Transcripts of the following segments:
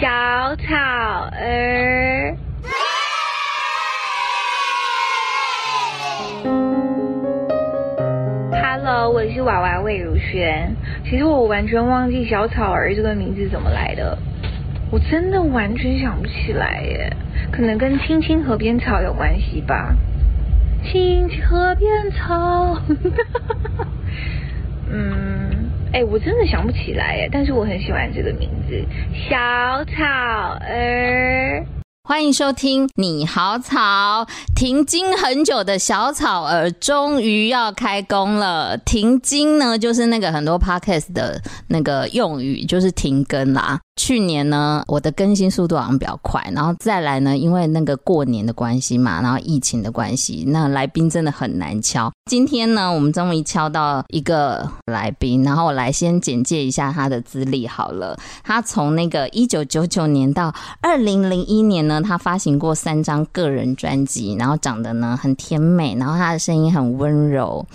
小草儿。Hello，我是娃娃魏如萱。其实我完全忘记小草儿这个名字怎么来的，我真的完全想不起来耶。可能跟青青河边草有关系吧。青青河边草，哎，我真的想不起来耶。但是我很喜欢这个名字，小草儿。欢迎收听《你好草》，停经很久的小草儿终于要开工了。停经呢，就是那个很多 podcast 的那个用语，就是停更啦。去年呢，我的更新速度好像比较快，然后再来呢，因为那个过年的关系嘛，然后疫情的关系，那来宾真的很难敲。今天呢，我们终于敲到一个来宾，然后我来先简介一下他的资历好了。他从那个一九九九年到二零零一年呢，他发行过三张个人专辑，然后长得呢很甜美，然后他的声音很温柔。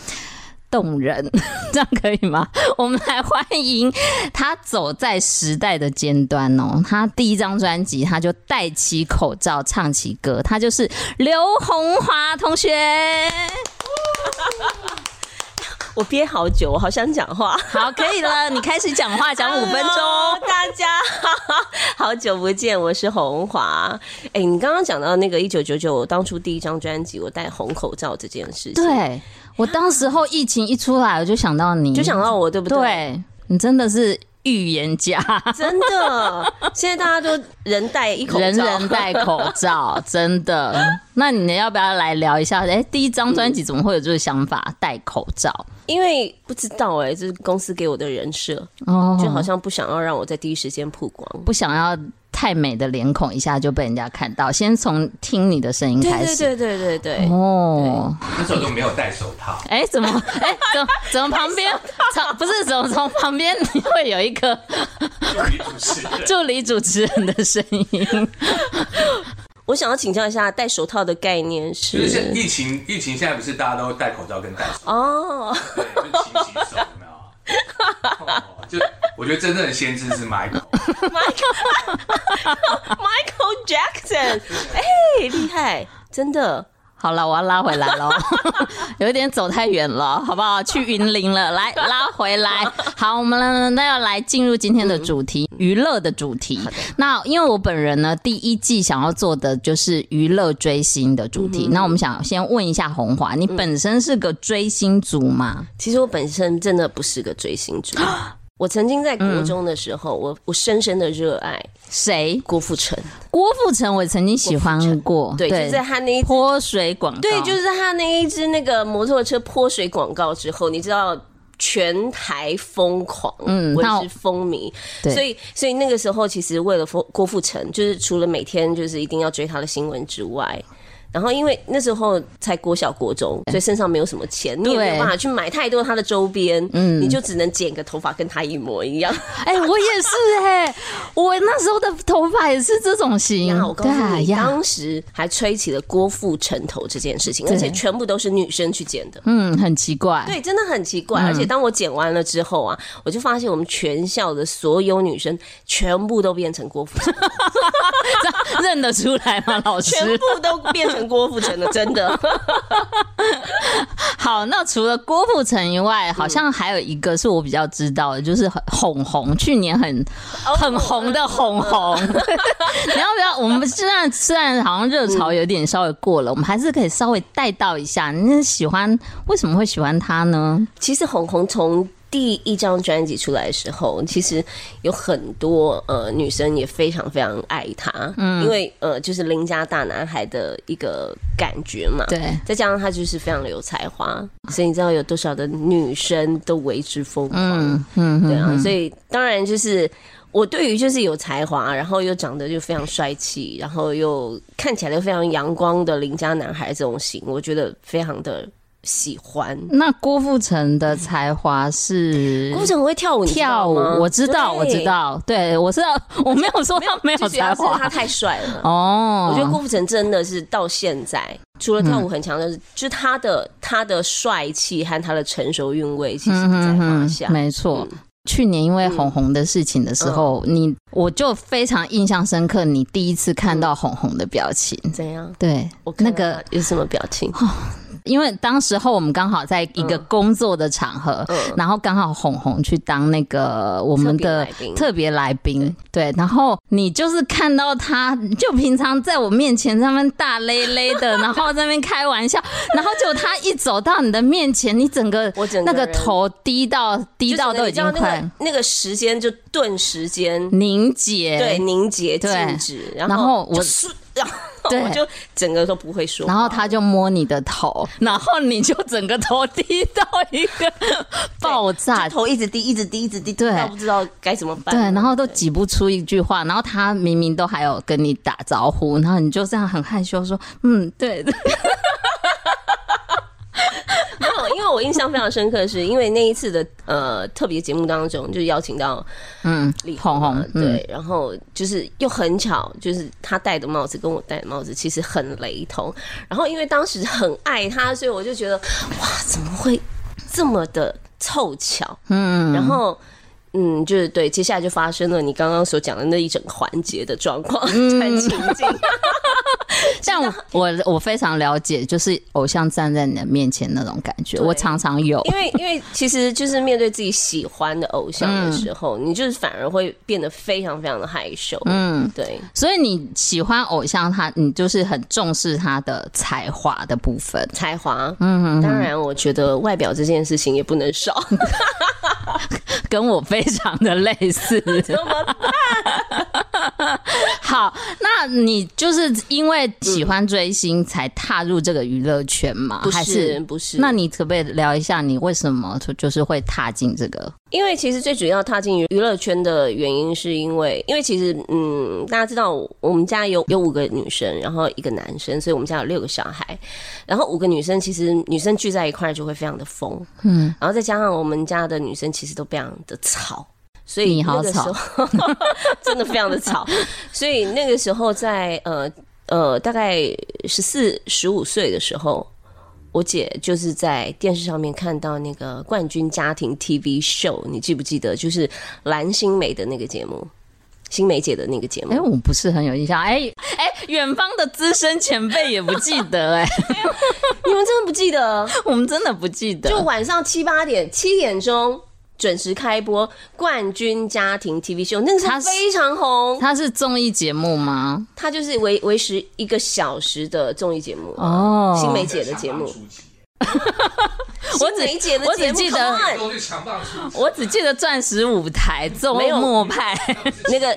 动人，这样可以吗？我们来欢迎他走在时代的尖端哦。他第一张专辑，他就戴起口罩唱起歌，他就是刘红华同学。我憋好久，我好想讲话。好，可以了，你开始讲话，讲五分钟。Hello, 大家好久不见，我是红华。哎、欸，你刚刚讲到那个一九九九，我当初第一张专辑，我戴红口罩这件事情，对。我当时候疫情一出来，我就想到你，就想到我，对不对？对，你真的是预言家，真的。现在大家都人戴一口罩，人人戴口罩，真的。那你要不要来聊一下？哎、欸，第一张专辑怎么会有这个想法？戴口罩？因为不知道哎、欸，这是公司给我的人设，哦，就好像不想要让我在第一时间曝光，不想要。太美的脸孔一下就被人家看到，先从听你的声音开始。对对对对对。哦，那时候都没有戴手套。哎、欸，怎么？哎、欸，怎么怎么旁边？从不是怎么从旁边你会有一个助理主持人助理主持人的声音？我想要请教一下，戴手套的概念是？就是疫情，疫情现在不是大家都戴口罩跟戴手套哦？对，就勤洗手，有没有？哦、就我觉得真正的先知是 Michael。Michael Jackson，哎、欸，厉害，真的。好了，我要拉回来了，有一点走太远了，好不好？去云林了，来拉回来。好，我们那要来进入今天的主题，娱、嗯、乐的主题。那因为我本人呢，第一季想要做的就是娱乐追星的主题。嗯、那我们想先问一下红华，你本身是个追星族吗？其实我本身真的不是个追星族。我曾经在国中的时候，嗯、我我深深的热爱谁？郭富城。郭富城，我曾经喜欢过。对，就是在他那一泼水广告。对，就是他那一支那个摩托车泼水广告之后，你知道全台疯狂，嗯，我是风靡。所以，所以那个时候，其实为了郭郭富城，就是除了每天就是一定要追他的新闻之外。然后，因为那时候才国小国中，所以身上没有什么钱，你也没有办法去买太多他的周边，嗯，你就只能剪个头发跟他一模一样。哎、欸，我也是哎、欸，我那时候的头发也是这种型。然后我告诉你，当时还吹起了郭富城头这件事情，而且全部都是女生去剪的，嗯，很奇怪，对，真的很奇怪。而且当我剪完了之后啊，我就发现我们全校的所有女生全部都变成郭富城，认得出来吗？老师，全部都变成。郭富城的 真的 好，那除了郭富城以外，好像还有一个是我比较知道的，就是红红，去年很很红的红红。你要不要？我们虽然虽然好像热潮有点稍微过了，我们还是可以稍微带到一下。你喜欢为什么会喜欢他呢？其实红红从第一张专辑出来的时候，其实有很多呃女生也非常非常爱他，嗯，因为呃就是邻家大男孩的一个感觉嘛，对，再加上他就是非常的有才华，所以你知道有多少的女生都为之疯狂，嗯嗯，对啊，所以当然就是我对于就是有才华，然后又长得就非常帅气，然后又看起来又非常阳光的邻家男孩这种型，我觉得非常的。喜欢。那郭富城的才华是？郭富城会跳舞，跳舞我知道，我知道，对我知道，我没有说他没有才华，他太帅了哦。我觉得郭富城真的是到现在，除了跳舞很强的是，就是他的他的帅气和他的成熟韵味，其实不在话下。没错。去年因为红红的事情的时候，嗯、你我就非常印象深刻，你第一次看到红红的表情，怎样？对，我那个有什么表情？因为当时候我们刚好在一个工作的场合，然后刚好红红去当那个我们的特别来宾，对，然后你就是看到他，就平常在我面前在那边大咧咧的，然后在那边开玩笑，然后就他一走到你的面前，你整个那个头低到低到都已经快那个时间就顿时间凝结，对，凝结静止，然后我。对，我就整个都不会说。然后他就摸你的头，然后你就整个头低到一个 爆炸，头一直低，一直低，一直低，对，不知道该怎么办。对，然后都挤不出一句话。然后他明明都还有跟你打招呼，然后你就这样很害羞说：“嗯，对。”因为我印象非常深刻的是，因为那一次的呃特别节目当中，就邀请到嗯李红红，对，然后就是又很巧，就是他戴的帽子跟我戴的帽子其实很雷同，然后因为当时很爱他，所以我就觉得哇，怎么会这么的凑巧？嗯，然后。嗯，就是对，接下来就发生了你刚刚所讲的那一整环节的状况，在情境。像我，我非常了解，就是偶像站在你的面前那种感觉，我常常有。因为，因为其实就是面对自己喜欢的偶像的时候，嗯、你就是反而会变得非常非常的害羞。嗯，对。所以你喜欢偶像他，你就是很重视他的才华的部分，才华。嗯哼哼，当然，我觉得外表这件事情也不能少。跟我非常的类似，怎么办？好，那你就是因为喜欢追星才踏入这个娱乐圈吗？不是，不是？那你可不可以聊一下你为什么就是会踏进这个？因为其实最主要踏进娱乐圈的原因，是因为因为其实嗯，大家知道我们家有有五个女生，然后一个男生，所以我们家有六个小孩。然后五个女生其实女生聚在一块就会非常的疯，嗯，然后再加上我们家的女生其实都非常的吵，所以那个时候 真的非常的吵，所以那个时候在呃呃大概十四十五岁的时候。我姐就是在电视上面看到那个冠军家庭 TV show，你记不记得？就是蓝心湄的那个节目，心梅姐的那个节目。哎、欸，我不是很有印象。哎、欸、哎，远、欸、方的资深前辈也不记得哎、欸，你们真的不记得？我们真的不记得。就晚上七八点，七点钟。准时开播冠军家庭 TV 秀，那个是非常红。它是综艺节目吗？它就是维维持一个小时的综艺节目哦，新梅姐的节目。我只我只记得，我只记得钻石舞台、周末派 那个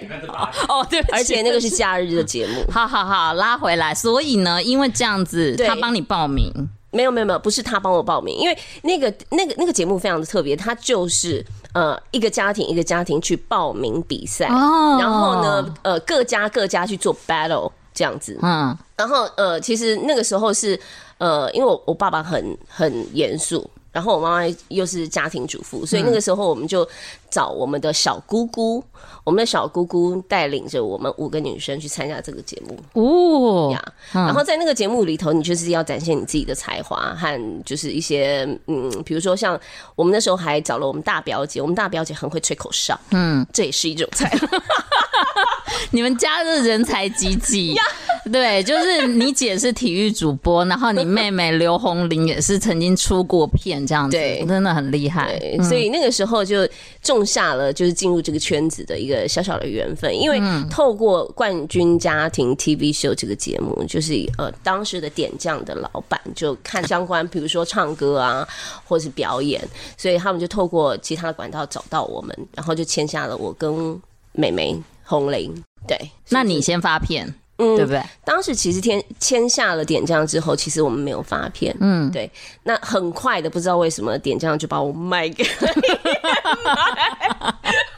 哦，对，而且那个是假日的节目。好好好，拉回来。所以呢，因为这样子，他帮你报名。没有没有没有，不是他帮我报名，因为那个那个那个节目非常的特别，他就是呃一个家庭一个家庭去报名比赛，哦、然后呢呃各家各家去做 battle 这样子，嗯，然后呃其实那个时候是呃因为我我爸爸很很严肃。然后我妈妈又是家庭主妇，所以那个时候我们就找我们的小姑姑，我们的小姑姑带领着我们五个女生去参加这个节目哦呀。然后在那个节目里头，你就是要展现你自己的才华和就是一些嗯，比如说像我们那时候还找了我们大表姐，我们大表姐很会吹口哨，嗯，这也是一种才华。你们家的人才济济。对，就是你姐是体育主播，然后你妹妹刘红玲也是曾经出过片这样子，对，真的很厉害。对，所以那个时候就种下了就是进入这个圈子的一个小小的缘分。因为透过冠军家庭 TV show 这个节目，就是呃当时的点将的老板就看相关，比如说唱歌啊，或是表演，所以他们就透过其他的管道找到我们，然后就签下了我跟妹妹红铃。对，那你先发片。嗯，对不对？当时其实签签下了点将之后，其实我们没有发片。嗯，对。那很快的，不知道为什么点将就把我卖给了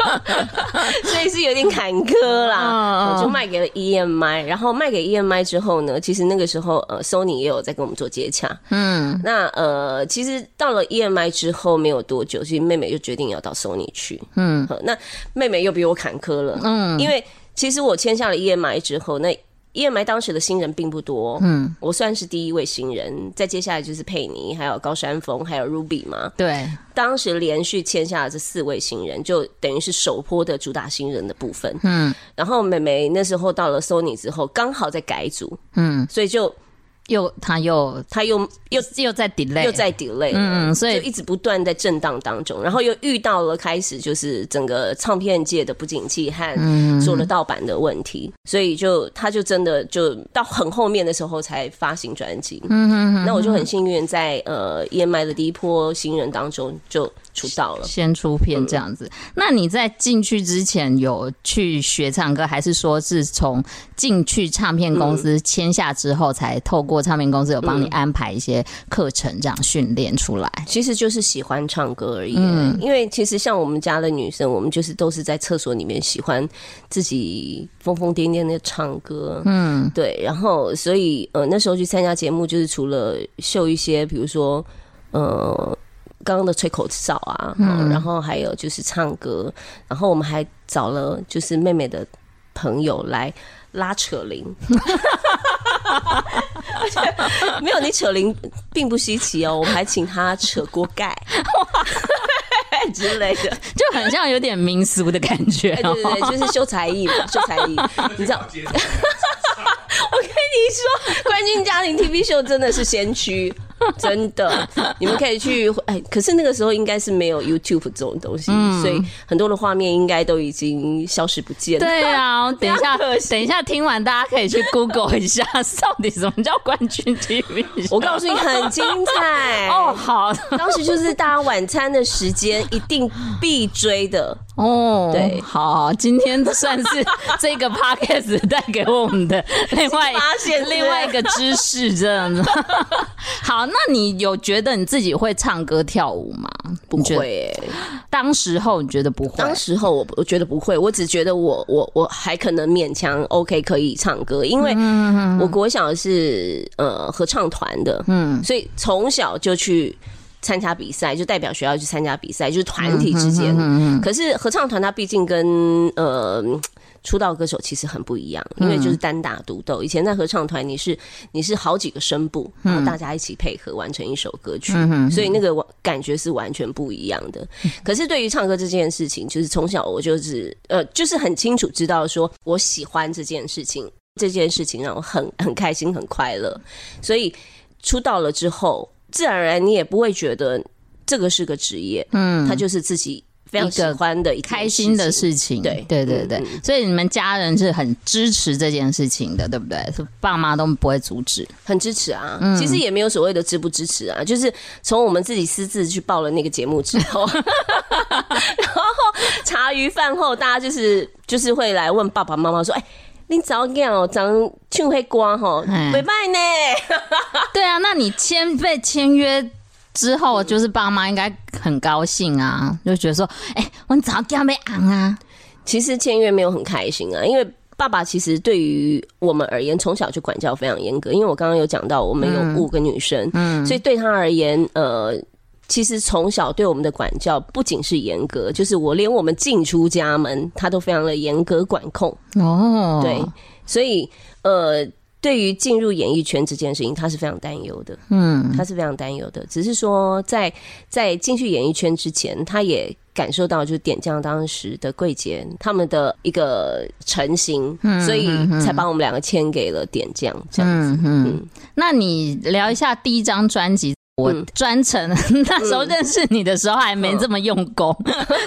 所以是有点坎坷啦。我就卖给了 EMI，然后卖给 EMI 之后呢，其实那个时候呃，Sony 也有在跟我们做接洽。嗯，那呃，其实到了 EMI 之后没有多久，其实妹妹就决定要到 Sony 去。嗯，那妹妹又比我坎坷了。嗯，因为其实我签下了 EMI 之后，那 EMI 当时的新人并不多，嗯，我算是第一位新人，再接下来就是佩妮，还有高山峰，还有 Ruby 嘛。对，当时连续签下了这四位新人，就等于是首波的主打新人的部分。嗯，然后美眉那时候到了 Sony 之后，刚好在改组，嗯，所以就。又，他又，他又又又在 delay，又在 delay，嗯，所以就一直不断在震荡当中，然后又遇到了开始就是整个唱片界的不景气和做了盗版的问题，嗯、所以就他就真的就到很后面的时候才发行专辑，嗯哼哼，那我就很幸运在呃 EMI 的第一波新人当中就。出道了，先出片这样子。嗯、那你在进去之前有去学唱歌，还是说是从进去唱片公司签下之后，才透过唱片公司有帮你安排一些课程，这样训练出来？其实就是喜欢唱歌而已。嗯，因为其实像我们家的女生，我们就是都是在厕所里面喜欢自己疯疯癫癫的唱歌。嗯，对。然后，所以呃，那时候去参加节目，就是除了秀一些，比如说呃。刚刚的吹口哨啊，嗯，然后还有就是唱歌，然后我们还找了就是妹妹的朋友来拉扯铃，没有你扯铃并不稀奇哦，我们还请他扯锅盖。之类的，就很像有点民俗的感觉，对对对，就是秀才艺嘛，秀才艺，你知道。我跟你说，冠军家庭 TV 秀真的是先驱，真的，你们可以去。哎，可是那个时候应该是没有 YouTube 这种东西，嗯、所以很多的画面应该都已经消失不见了。对啊，等一下，等一下听完，大家可以去 Google 一下，到底什么叫冠军 TV。我告诉你，很精彩哦。好，当时就是大家晚餐的时间，一定必追的。哦，对，好，今天算是这个 podcast 带给我们的另外发现另外一个知识，这样子。好，那你有觉得你自己会唱歌跳舞吗？不会，当时候你觉得不会？当时候我我觉得不会，我只觉得我我我还可能勉强 OK 可以唱歌，因为我国小是呃合唱团的，嗯，所以从小就去。参加比赛就代表学校去参加比赛，就是团体之间嗯。可是合唱团它毕竟跟呃出道歌手其实很不一样，因为就是单打独斗。以前在合唱团，你是你是好几个声部，然后大家一起配合完成一首歌曲，所以那个感觉是完全不一样的。可是对于唱歌这件事情，就是从小我就是呃就是很清楚知道说我喜欢这件事情，这件事情让我很很开心很快乐，所以出道了之后。自然而然，你也不会觉得这个是个职业，嗯，他就是自己非常喜欢的一开心的事情，对对对对，所以你们家人是很支持这件事情的，对不对？爸妈都不会阻止，很支持啊。其实也没有所谓的支不支持啊，就是从我们自己私自去报了那个节目之后，然后茶余饭后，大家就是就是会来问爸爸妈妈说：“哎。”你早讲哦，长唱黑瓜吼，没办呢。对啊，那你签被签约之后，就是爸妈应该很高兴啊，就觉得说，哎、欸，我早讲没昂啊。其实签约没有很开心啊，因为爸爸其实对于我们而言，从小就管教非常严格。因为我刚刚有讲到，我们有五个女生，嗯，所以对他而言，呃。其实从小对我们的管教不仅是严格，就是我连我们进出家门，他都非常的严格管控。哦，对，所以呃，对于进入演艺圈这件事情，他是非常担忧的。嗯，他是非常担忧的。只是说在，在在进去演艺圈之前，他也感受到就是点将当时的贵姐他们的一个成型，嗯，所以才把我们两个签给了点将这样子。嗯嗯，那你聊一下第一张专辑。我专程 那时候认识你的时候还没这么用功，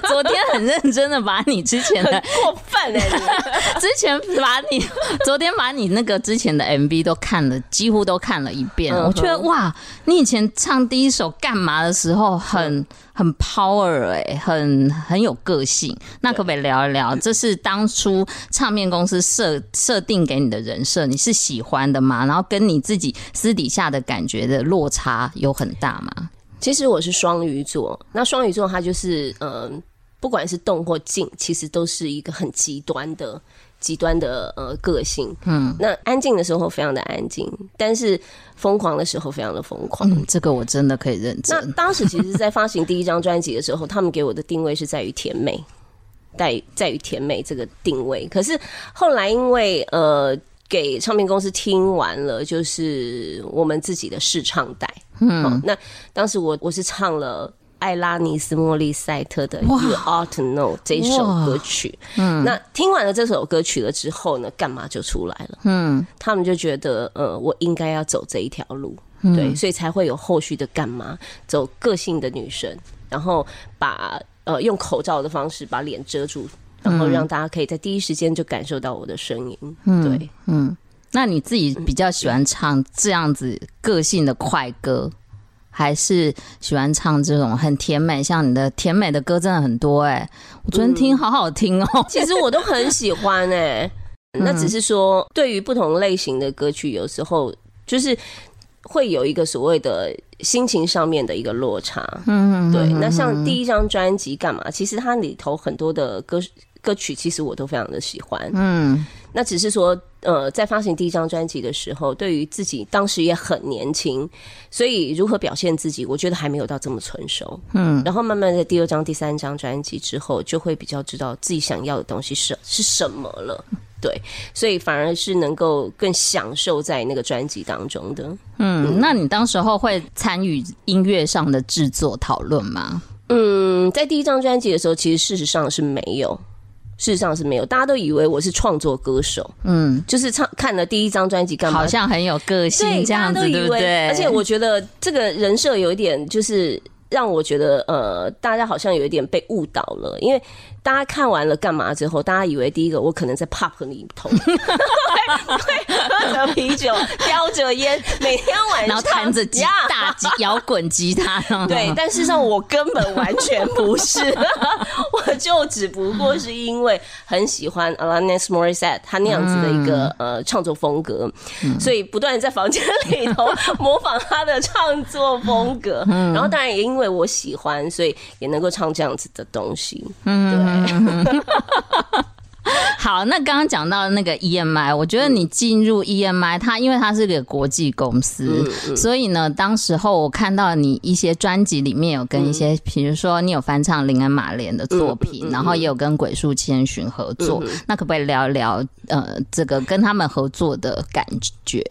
昨天很认真的把你之前的 过分哎，之前把你昨天把你那个之前的 MV 都看了，几乎都看了一遍。我觉得哇，你以前唱第一首干嘛的时候很。很 power 哎、欸，很很有个性。那可不可以聊一聊？这是当初唱片公司设设定给你的人设，你是喜欢的吗？然后跟你自己私底下的感觉的落差有很大吗？其实我是双鱼座，那双鱼座它就是嗯、呃，不管是动或静，其实都是一个很极端的。极端的呃个性，嗯，那安静的时候非常的安静，但是疯狂的时候非常的疯狂。嗯，这个我真的可以认真。那当时其实，在发行第一张专辑的时候，他们给我的定位是在于甜美，在在于甜美这个定位。可是后来因为呃给唱片公司听完了，就是我们自己的试唱带。嗯、哦，那当时我我是唱了艾拉尼斯莫利塞特的《You Ought to Know》这首歌曲。嗯，那听完了这首歌曲了之后呢，干嘛就出来了？嗯，他们就觉得，呃，我应该要走这一条路，嗯、对，所以才会有后续的干嘛，走个性的女生，然后把呃用口罩的方式把脸遮住，然后让大家可以在第一时间就感受到我的声音。嗯，对，嗯。那你自己比较喜欢唱这样子个性的快歌，还是喜欢唱这种很甜美？像你的甜美的歌真的很多哎、欸，我昨天听好好听哦、喔。其实我都很喜欢哎、欸，那只是说对于不同类型的歌曲，有时候就是会有一个所谓的心情上面的一个落差。嗯，对。那像第一张专辑干嘛？其实它里头很多的歌歌曲，其实我都非常的喜欢。嗯。那只是说，呃，在发行第一张专辑的时候，对于自己当时也很年轻，所以如何表现自己，我觉得还没有到这么成熟。嗯，然后慢慢的第二张、第三张专辑之后，就会比较知道自己想要的东西是是什么了。对，所以反而是能够更享受在那个专辑当中的。嗯，嗯，那你当时候会参与音乐上的制作讨论吗？嗯，在第一张专辑的时候，其实事实上是没有。事实上是没有，大家都以为我是创作歌手，嗯，就是唱看了第一张专辑干嘛，好像很有个性这样子，对不对？而且我觉得这个人设有一点，就是让我觉得呃，大家好像有一点被误导了，因为。大家看完了干嘛之后，大家以为第一个我可能在 pub 里头，会喝着啤酒，叼着烟，每天晚上弹着吉大吉摇滚吉他。对，但事实上我根本完全不是，我就只不过是因为很喜欢 Alanis Morissette 他那样子的一个呃创作风格，所以不断在房间里头 模仿他的创作风格。然后当然也因为我喜欢，所以也能够唱这样子的东西。嗯，对。好，那刚刚讲到那个 EMI，我觉得你进入 EMI，它因为它是个国际公司，所以呢，当时候我看到你一些专辑里面有跟一些，比如说你有翻唱林恩马莲的作品，然后也有跟鬼树千寻合作，那可不可以聊一聊呃这个跟他们合作的感觉？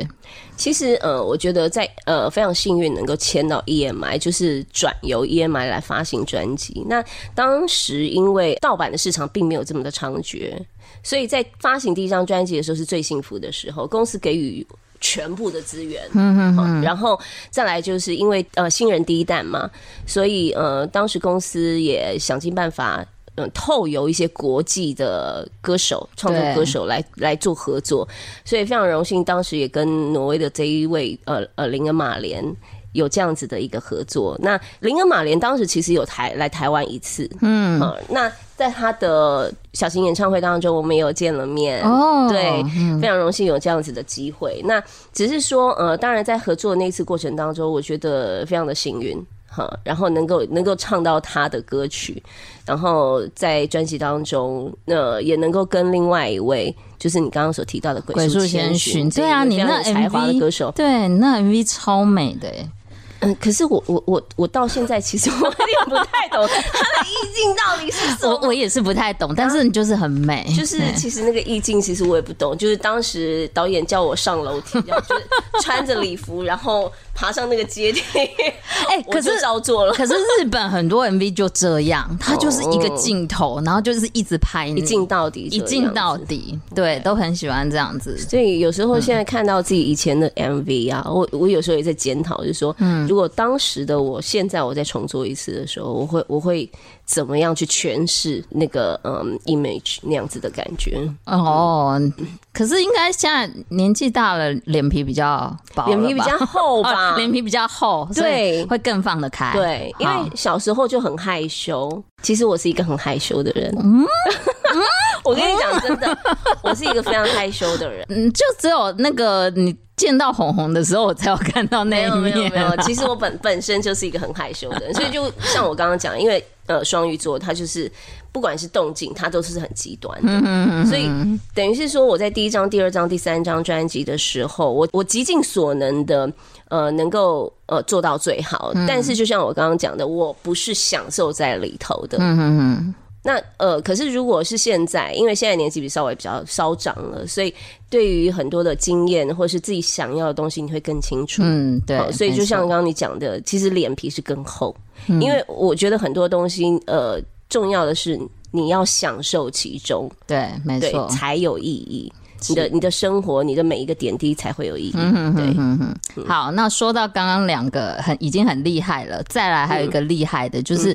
其实，呃，我觉得在呃非常幸运能够签到 EMI，就是转由 EMI 来发行专辑。那当时因为盗版的市场并没有这么的猖獗，所以在发行第一张专辑的时候是最幸福的时候，公司给予全部的资源。嗯嗯，然后再来就是因为呃新人第一弹嘛，所以呃当时公司也想尽办法。嗯，透由一些国际的歌手、创作歌手来来做合作，所以非常荣幸，当时也跟挪威的这一位呃呃林恩马莲有这样子的一个合作。那林恩马莲当时其实有台来台湾一次，嗯，嗯，那在他的小型演唱会当中，我们也有见了面哦，对，非常荣幸有这样子的机会。那只是说，呃，当然在合作的那一次过程当中，我觉得非常的幸运。哈，然后能够能够唱到他的歌曲，然后在专辑当中，呃，也能够跟另外一位，就是你刚刚所提到的鬼树千寻，对啊，你那 MV 歌手，对，那 MV 超美的欸。嗯，可是我我我我到现在其实我有点不太懂 他的意境到底是什么。我我也是不太懂，但是你就是很美。就是其实那个意境，其实我也不懂。就是当时导演叫我上楼梯，然后就是穿着礼服，然后爬上那个阶梯。哎，可是照做了。可是日本很多 MV 就这样，它就是一个镜头，然后就是一直拍你，一镜到底，一镜到底。对，都很喜欢这样子。所以有时候现在看到自己以前的 MV 啊，我我有时候也在检讨，就是说，嗯。如果当时的我，现在我再重做一次的时候，我会我会怎么样去诠释那个嗯 image 那样子的感觉？哦，可是应该现在年纪大了，脸皮比较薄，脸皮比较厚吧？脸皮比较厚，对，会更放得开。对，因为小时候就很害羞。其实我是一个很害羞的人。嗯，我跟你讲，真的，我是一个非常害羞的人。嗯，就只有那个你。见到红红的时候，我才有看到那一面。没有没有没有，其实我本本身就是一个很害羞的人，所以就像我刚刚讲，因为呃双鱼座，他就是不管是动静，他都是很极端的。所以等于是说，我在第一张、第二张、第三张专辑的时候，我我极尽所能的呃，能够呃做到最好。但是就像我刚刚讲的，我不是享受在里头的。那呃，可是如果是现在，因为现在年纪比稍微比较稍长了，所以对于很多的经验或者是自己想要的东西，你会更清楚。嗯，对。所以就像刚刚你讲的，其实脸皮是更厚，嗯，因为我觉得很多东西，呃，重要的是你要享受其中。对，没错，才有意义。你的你的生活，你的每一个点滴才会有意义。嗯对，好，那说到刚刚两个很已经很厉害了，再来还有一个厉害的，就是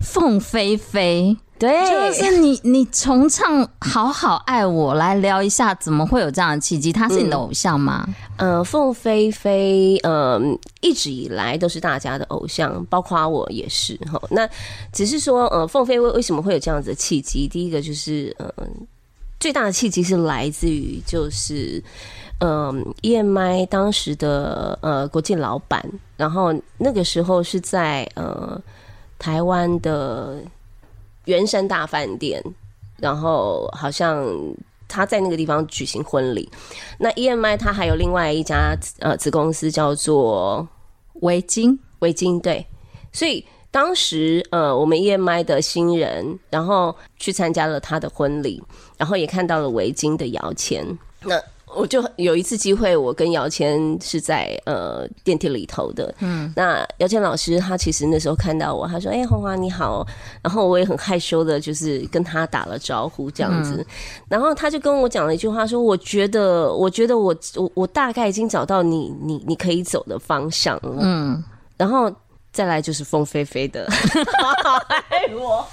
凤飞飞。对，就是你你重唱《好好爱我》来聊一下，怎么会有这样的契机？他是你的偶像吗？嗯、呃，凤飞飞，嗯、呃，一直以来都是大家的偶像，包括我也是哈。那只是说，呃，凤飞飞为什么会有这样子的契机？第一个就是，嗯、呃。最大的契机是来自于，就是，嗯，EMI 当时的呃国际老板，然后那个时候是在呃台湾的圆山大饭店，然后好像他在那个地方举行婚礼。那 EMI 他还有另外一家呃子公司叫做维京，维京对，所以。当时，呃，我们 EMI 的新人，然后去参加了他的婚礼，然后也看到了围巾的摇钱。那我就有一次机会，我跟姚谦是在呃电梯里头的。嗯，那姚谦老师他其实那时候看到我，他说：“哎、欸，红华你好。”然后我也很害羞的，就是跟他打了招呼这样子。嗯、然后他就跟我讲了一句话，说：“我觉得，我觉得我我我大概已经找到你你你可以走的方向了。”嗯，然后。再来就是凤飞飞的，爱我，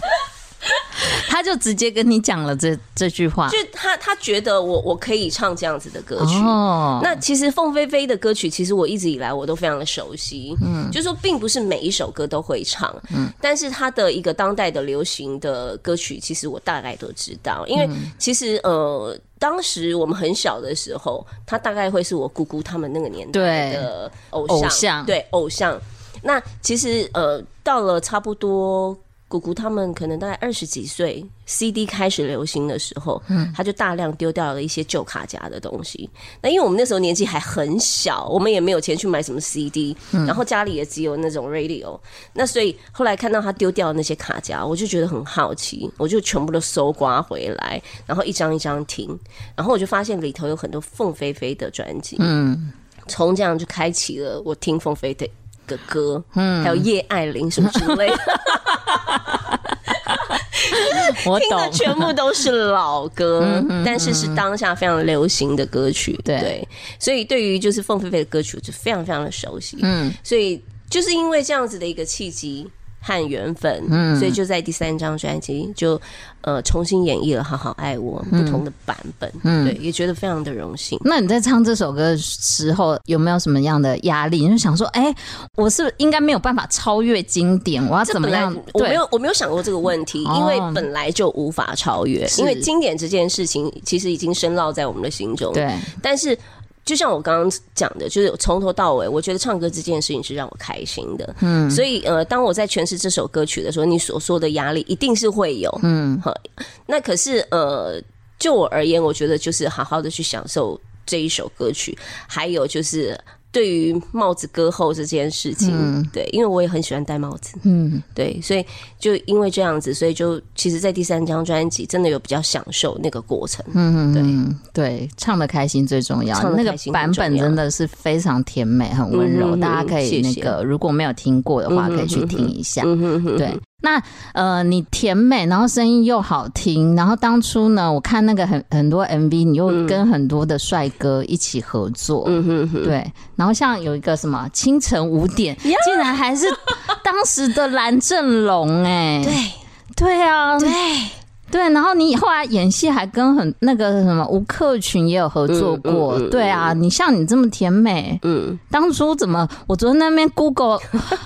他就直接跟你讲了这这句话，就他他觉得我我可以唱这样子的歌曲。哦，那其实凤飞飞的歌曲，其实我一直以来我都非常的熟悉，嗯，就是说并不是每一首歌都会唱，嗯，但是他的一个当代的流行的歌曲，其实我大概都知道，因为其实呃，当时我们很小的时候，他大概会是我姑姑他们那个年代的偶像，偶像，对，偶像。那其实呃，到了差不多姑姑他们可能大概二十几岁，CD 开始流行的时候，嗯，他就大量丢掉了一些旧卡夹的东西。那因为我们那时候年纪还很小，我们也没有钱去买什么 CD，嗯，然后家里也只有那种 radio。那所以后来看到他丢掉的那些卡夹，我就觉得很好奇，我就全部都搜刮回来，然后一张一张听，然后我就发现里头有很多凤飞飞的专辑，嗯，从这样就开启了我听凤飞飞的歌，嗯，还有叶爱玲什么之类的，我听的全部都是老歌，但是是当下非常流行的歌曲，对，所以对于就是凤飞飞的歌曲，我就非常非常的熟悉，嗯，所以就是因为这样子的一个契机。和缘分，嗯，所以就在第三张专辑就呃重新演绎了《好好爱我》不同的版本，嗯，对，也觉得非常的荣幸。那你在唱这首歌的时候有没有什么样的压力？你就想说，哎、欸，我是不是应该没有办法超越经典？我要怎么样？我没有，我没有想过这个问题，因为本来就无法超越，因为经典这件事情其实已经深烙在我们的心中。对，但是。就像我刚刚讲的，就是从头到尾，我觉得唱歌这件事情是让我开心的。嗯，所以呃，当我在诠释这首歌曲的时候，你所说的压力一定是会有。嗯，好，那可是呃，就我而言，我觉得就是好好的去享受这一首歌曲，还有就是。对于帽子割后这件事情，嗯，对，因为我也很喜欢戴帽子，嗯，对，所以就因为这样子，所以就其实，在第三张专辑真的有比较享受那个过程，嗯，对，对，唱的开心最重要，唱得开心，那个版本真的是非常甜美，很温柔，嗯，大家可以那个如果没有听过的话，可以去听一下，嗯，对。那呃，你甜美，然后声音又好听，然后当初呢，我看那个很很多 MV，你又跟很多的帅哥一起合作，嗯。哼哼，对，然后像有一个什么清晨五点，竟然还是当时的蓝正龙，哎，对，对啊，对。对，然后你后来演戏还跟很那个什么吴克群也有合作过，嗯嗯嗯、对啊，你像你这么甜美，嗯，当初怎么我昨天那边 Google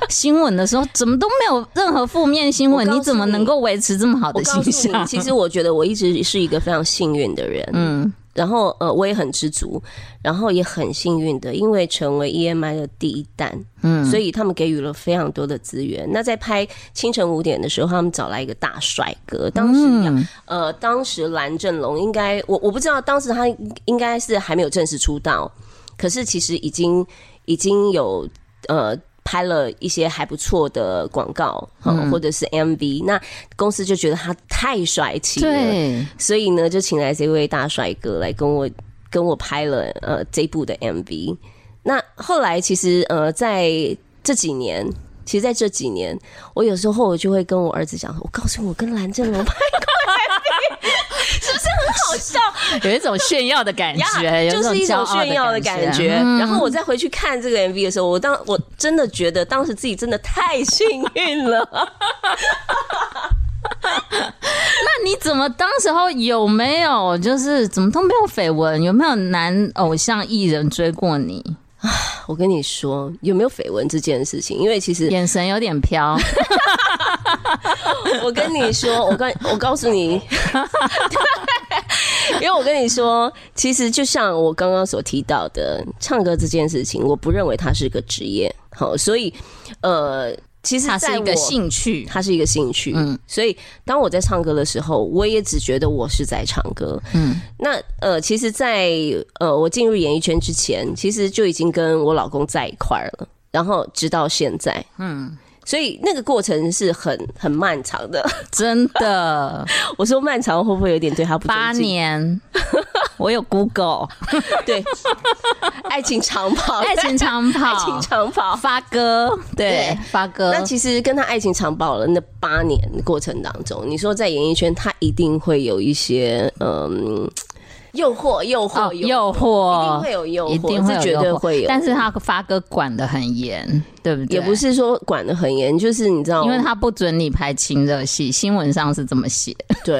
新闻的时候，怎么都没有任何负面新闻？你，你怎么能够维持这么好的形象？其实我觉得我一直是一个非常幸运的人，嗯。然后呃，我也很知足，然后也很幸运的，因为成为 EMI 的第一弹，嗯，所以他们给予了非常多的资源。那在拍清晨五点的时候，他们找来一个大帅哥，当时、嗯、呃，当时蓝正龙应该我我不知道，当时他应该是还没有正式出道，可是其实已经已经有呃。拍了一些还不错的广告，嗯，或者是 MV，那公司就觉得他太帅气了，对，所以呢，就请来这位大帅哥来跟我跟我拍了呃这部的 MV。那后来其实呃在这几年，其实在这几年，我有时候我就会跟我儿子讲，我告诉你，我跟蓝正龙拍过 MV。是不是很好笑？有一种炫耀的感觉 就是一种炫耀的感觉。嗯、然后我再回去看这个 MV 的时候，我当我真的觉得当时自己真的太幸运了。那你怎么当时候有没有就是怎么都没有绯闻？有没有男偶像艺人追过你？我跟你说，有没有绯闻这件事情？因为其实眼神有点飘。我跟你说，我告我告诉你，因为我跟你说，其实就像我刚刚所提到的，唱歌这件事情，我不认为它是个职业。好，所以呃。其实它是一个兴趣，它是一个兴趣。嗯，所以当我在唱歌的时候，我也只觉得我是在唱歌。嗯，那呃，其实在，在呃我进入演艺圈之前，其实就已经跟我老公在一块儿了，然后直到现在。嗯。所以那个过程是很很漫长的，真的。我说漫长会不会有点对他不？八年，我有 Google，对，爱情长跑，爱情长跑，爱情长跑，发哥，对，发哥。那其实跟他爱情长跑了那八年过程当中，你说在演艺圈，他一定会有一些嗯。诱惑，诱惑，诱惑，一定会有诱惑，一定会绝对会有。但是他发哥管的很严，对不对？也不是说管得很严，就是你知道，因为他不准你拍亲热戏，新闻上是这么写。对，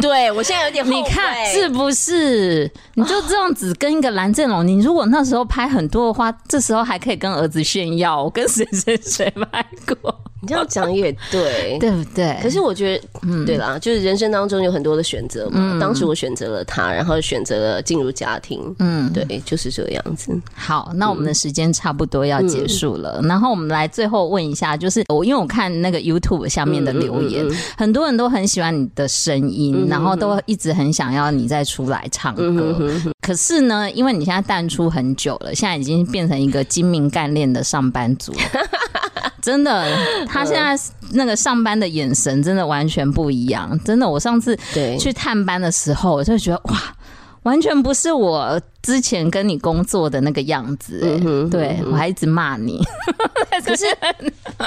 对我现在有点你看是不是？你就这样子跟一个蓝正龙，你如果那时候拍很多的话，这时候还可以跟儿子炫耀，我跟谁谁谁拍过。你这样讲也对，对不对？可是我觉得，嗯，对啦，就是人生当中有很多的选择嘛。嗯，当时我选择了他，然后选择了进入家庭。嗯，对，就是这个样子。好，那我们的时间差不多要结束然后我们来最后问一下，就是我因为我看那个 YouTube 下面的留言，嗯嗯嗯，很多人都很喜欢你的声音，然后都一直很想要你再出来唱歌。可是呢，因为你现在淡出很久了，现在已经变成一个精明干练的上班族。真的，他现在那个上班的眼神真的完全不一样。真的，我上次去探班的时候，我就觉得哇，完全不是我之前跟你工作的那个样子。嗯哼，对，我还一直骂你。可是，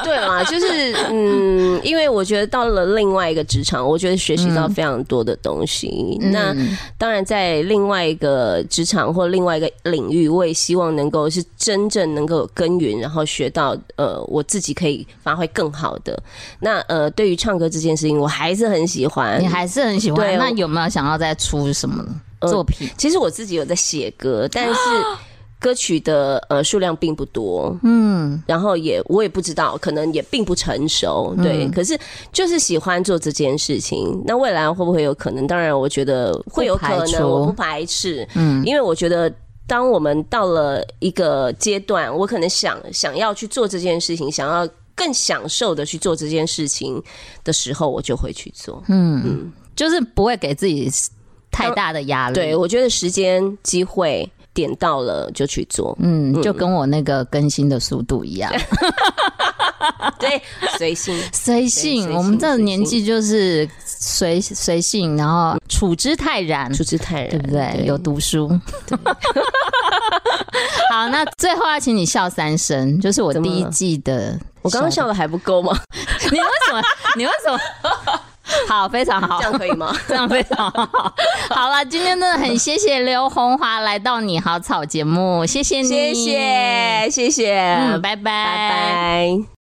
对嘛，就是嗯，因为我觉得到了另外一个职场，我觉得学习到非常多的东西。嗯、那当然，在另外一个职场或另外一个领域，我也希望能够是真正能够有耕耘，然后学到呃，我自己可以发挥更好的。那呃，对于唱歌这件事情，我还是很喜欢，你还是很喜欢。那有没有想要再出什么作品？呃、其实我自己有在写歌，但是。歌曲的呃数量并不多，嗯，然后也我也不知道，可能也并不成熟，对。嗯、可是就是喜欢做这件事情，那未来会不会有可能？当然，我觉得会有可能，我不排斥，嗯，因为我觉得当我们到了一个阶段，我可能想想要去做这件事情，想要更享受的去做这件事情的时候，我就会去做，嗯。嗯，就是不会给自己太大的压力。对，我觉得时间机会。点到了就去做，嗯，就跟我那个更新的速度一样，对，随性，随性。我们这个年纪就是随随性，然后处之泰然，处之泰然，对不对？对有读书。对 好，那最后要请你笑三声，就是我第一季的。我刚刚笑的还不够吗？你为什么？你为什么？好，非常好，这样可以吗？这样非常好。好了，今天真的很谢谢刘红华来到你好草节目，谢谢你，谢谢，谢谢，嗯，拜拜，拜拜。